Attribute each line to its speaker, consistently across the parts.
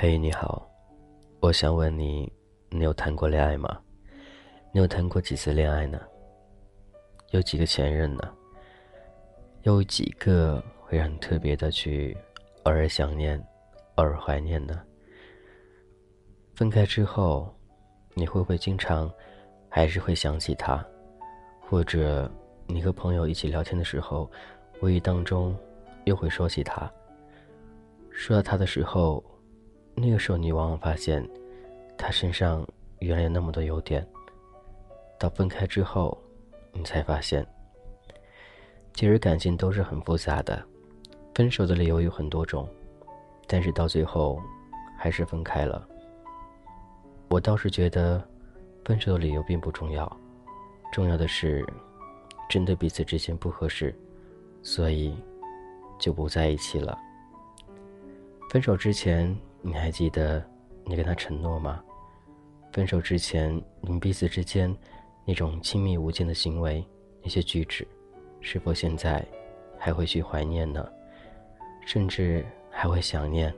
Speaker 1: 嘿，你好，我想问你，你有谈过恋爱吗？你有谈过几次恋爱呢？有几个前任呢？有几个会让你特别的去偶尔想念、偶尔怀念呢？分开之后，你会不会经常还是会想起他？或者你和朋友一起聊天的时候，无意当中又会说起他？说到他的时候。那个时候，你往往发现，他身上原来有那么多优点。到分开之后，你才发现，其实感情都是很复杂的。分手的理由有很多种，但是到最后，还是分开了。我倒是觉得，分手的理由并不重要，重要的是，真的彼此之间不合适，所以就不在一起了。分手之前。你还记得你跟他承诺吗？分手之前，你们彼此之间那种亲密无间的行为，那些举止，是否现在还会去怀念呢？甚至还会想念，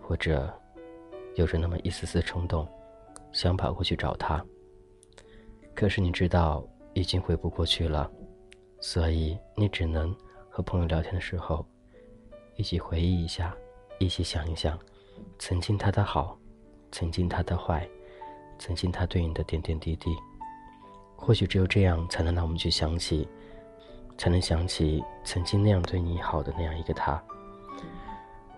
Speaker 1: 或者有着那么一丝丝冲动，想跑过去找他。可是你知道已经回不过去了，所以你只能和朋友聊天的时候，一起回忆一下，一起想一想。曾经他的好，曾经他的坏，曾经他对你的点点滴滴，或许只有这样，才能让我们去想起，才能想起曾经那样对你好的那样一个他。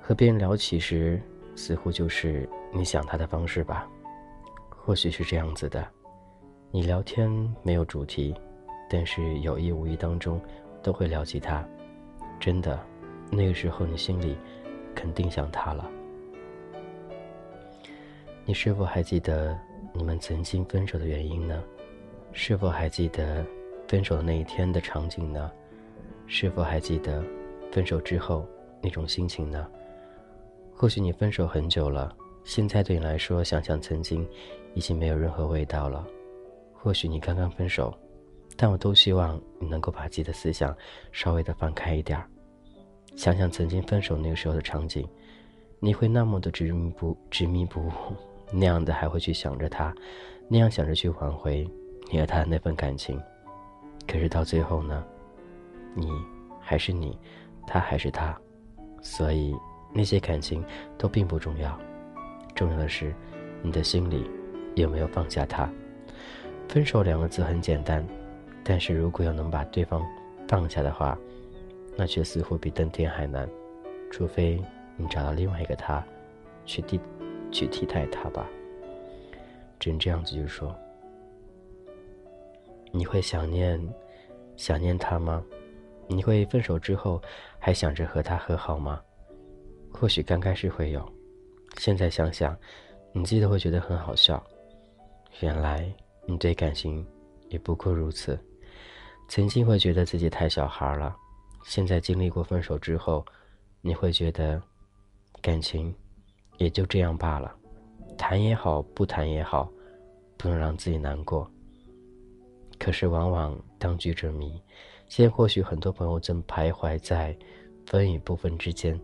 Speaker 1: 和别人聊起时，似乎就是你想他的方式吧？或许是这样子的，你聊天没有主题，但是有意无意当中都会聊起他。真的，那个时候你心里肯定想他了。你是否还记得你们曾经分手的原因呢？是否还记得分手的那一天的场景呢？是否还记得分手之后那种心情呢？或许你分手很久了，现在对你来说想想曾经，已经没有任何味道了。或许你刚刚分手，但我都希望你能够把自己的思想稍微的放开一点儿，想想曾经分手那个时候的场景，你会那么的执迷不执迷不悟。那样的还会去想着他，那样想着去挽回你和他的那份感情，可是到最后呢，你还是你，他还是他，所以那些感情都并不重要，重要的是你的心里有没有放下他。分手两个字很简单，但是如果要能把对方放下的话，那却似乎比登天还难，除非你找到另外一个他，去替。去替代他吧。真这样子就说，你会想念，想念他吗？你会分手之后还想着和他和好吗？或许刚开始会有，现在想想，你记得会觉得很好笑。原来你对感情也不过如此。曾经会觉得自己太小孩了，现在经历过分手之后，你会觉得感情。也就这样罢了，谈也好，不谈也好，不能让自己难过。可是往往当局者迷，现在或许很多朋友正徘徊在分与不分之间。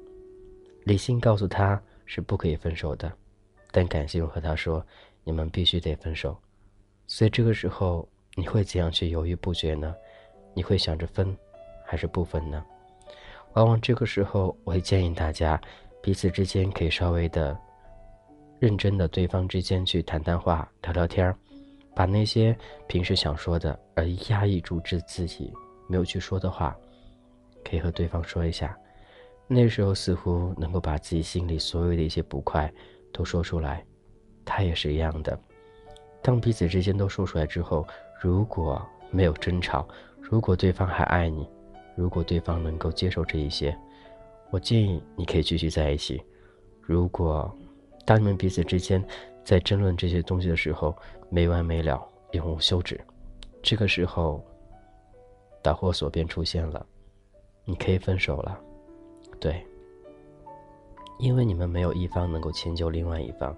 Speaker 1: 理性告诉他是不可以分手的，但感性又和他说你们必须得分手。所以这个时候你会怎样去犹豫不决呢？你会想着分，还是不分呢？往往这个时候，我会建议大家。彼此之间可以稍微的认真的，对方之间去谈谈话、聊聊天儿，把那些平时想说的而压抑住自自己没有去说的话，可以和对方说一下。那时候似乎能够把自己心里所有的一些不快都说出来。他也是一样的。当彼此之间都说出来之后，如果没有争吵，如果对方还爱你，如果对方能够接受这一些。我建议你可以继续在一起。如果当你们彼此之间在争论这些东西的时候没完没了、永无休止，这个时候导火索便出现了，你可以分手了。对，因为你们没有一方能够迁就另外一方，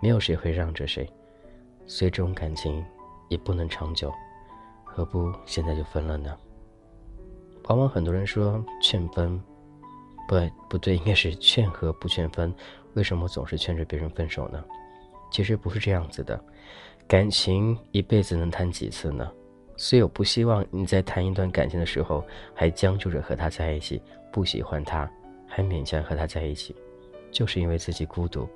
Speaker 1: 没有谁会让着谁，所以这种感情也不能长久。何不现在就分了呢？往往很多人说劝分。不不对，应该是劝和不劝分。为什么总是劝着别人分手呢？其实不是这样子的，感情一辈子能谈几次呢？所以我不希望你在谈一段感情的时候还将就着和他在一起，不喜欢他还勉强和他在一起，就是因为自己孤独，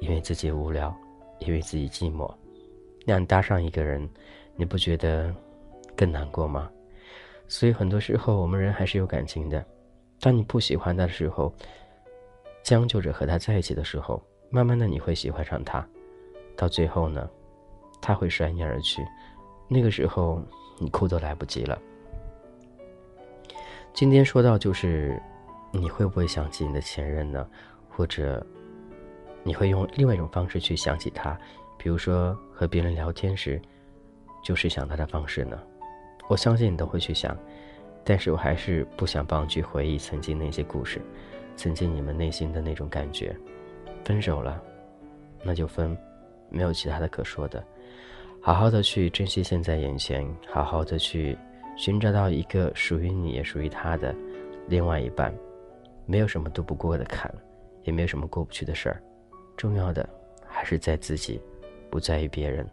Speaker 1: 因为自己无聊，因为自己寂寞。那样搭上一个人，你不觉得更难过吗？所以很多时候我们人还是有感情的，当你不喜欢他的时候，将就着和他在一起的时候，慢慢的你会喜欢上他。到最后呢，他会甩你而去，那个时候你哭都来不及了。今天说到就是，你会不会想起你的前任呢？或者，你会用另外一种方式去想起他，比如说和别人聊天时，就是想他的方式呢？我相信你都会去想，但是我还是不想帮你去回忆曾经那些故事，曾经你们内心的那种感觉。分手了，那就分。没有其他的可说的，好好的去珍惜现在眼前，好好的去寻找到一个属于你也属于他的另外一半，没有什么渡不过的坎，也没有什么过不去的事儿，重要的还是在自己，不在于别人。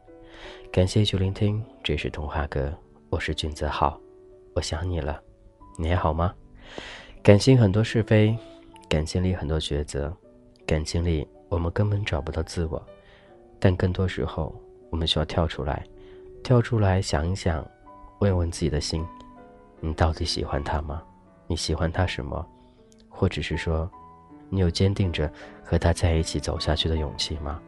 Speaker 1: 感谢去聆听，这是童话哥，我是君泽浩，我想你了，你还好吗？感情很多是非，感情里很多抉择，感情里我们根本找不到自我。但更多时候，我们需要跳出来，跳出来想一想，问问自己的心：你到底喜欢他吗？你喜欢他什么？或者是说，你有坚定着和他在一起走下去的勇气吗？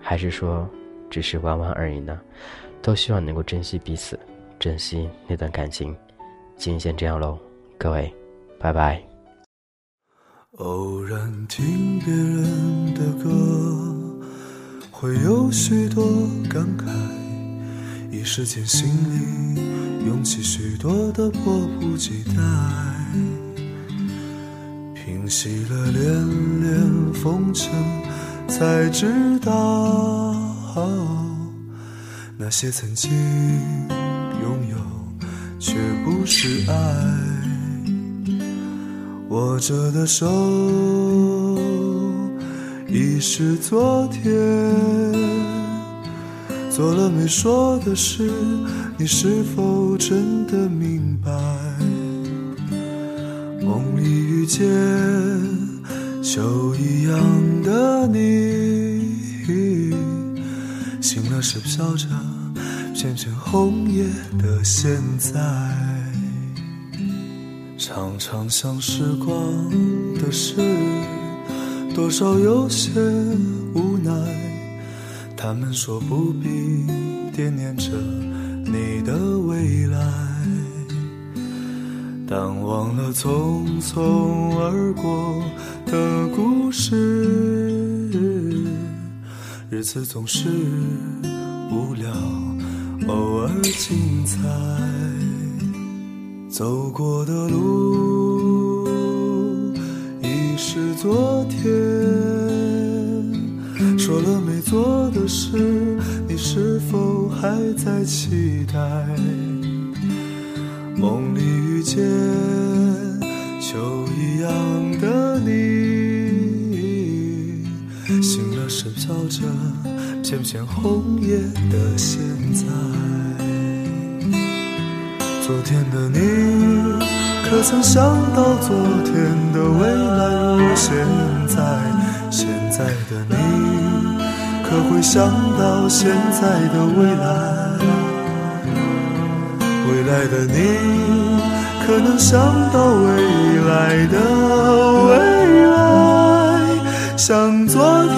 Speaker 1: 还是说，只是玩玩而已呢？都希望能够珍惜彼此，珍惜那段感情。今天先这样喽，各位，拜拜。
Speaker 2: 偶然听别人的歌。会有许多感慨，一时间心里涌起许多的迫不及待。平息了连连风尘，才知道那些曾经拥有却不是爱。握着的手。已是昨天，做了没说的事，你是否真的明白？梦里遇见秋一样的你，醒了时飘着片片红叶的现在，常常想时光的事。多少有些无奈，他们说不必惦念着你的未来，但忘了匆匆而过的故事，日子总是无聊，偶尔精彩，走过的路已是昨天。说了没做的事，你是否还在期待？梦里遇见秋一样的你，醒了时飘着片片红叶的现在。昨天的你，可曾想到昨天的未来如现在？现在的你。可会想到现在的未来？未来的你，可能想到未来的未来？像昨天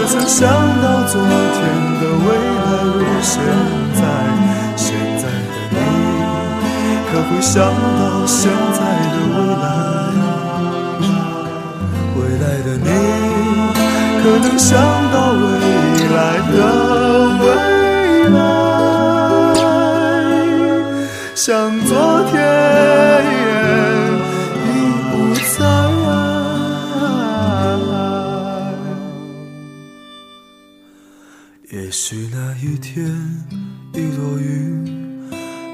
Speaker 2: 可曾想到昨天的未来如现在？现在的你，可会想到现在的未来？未来的你，可能想到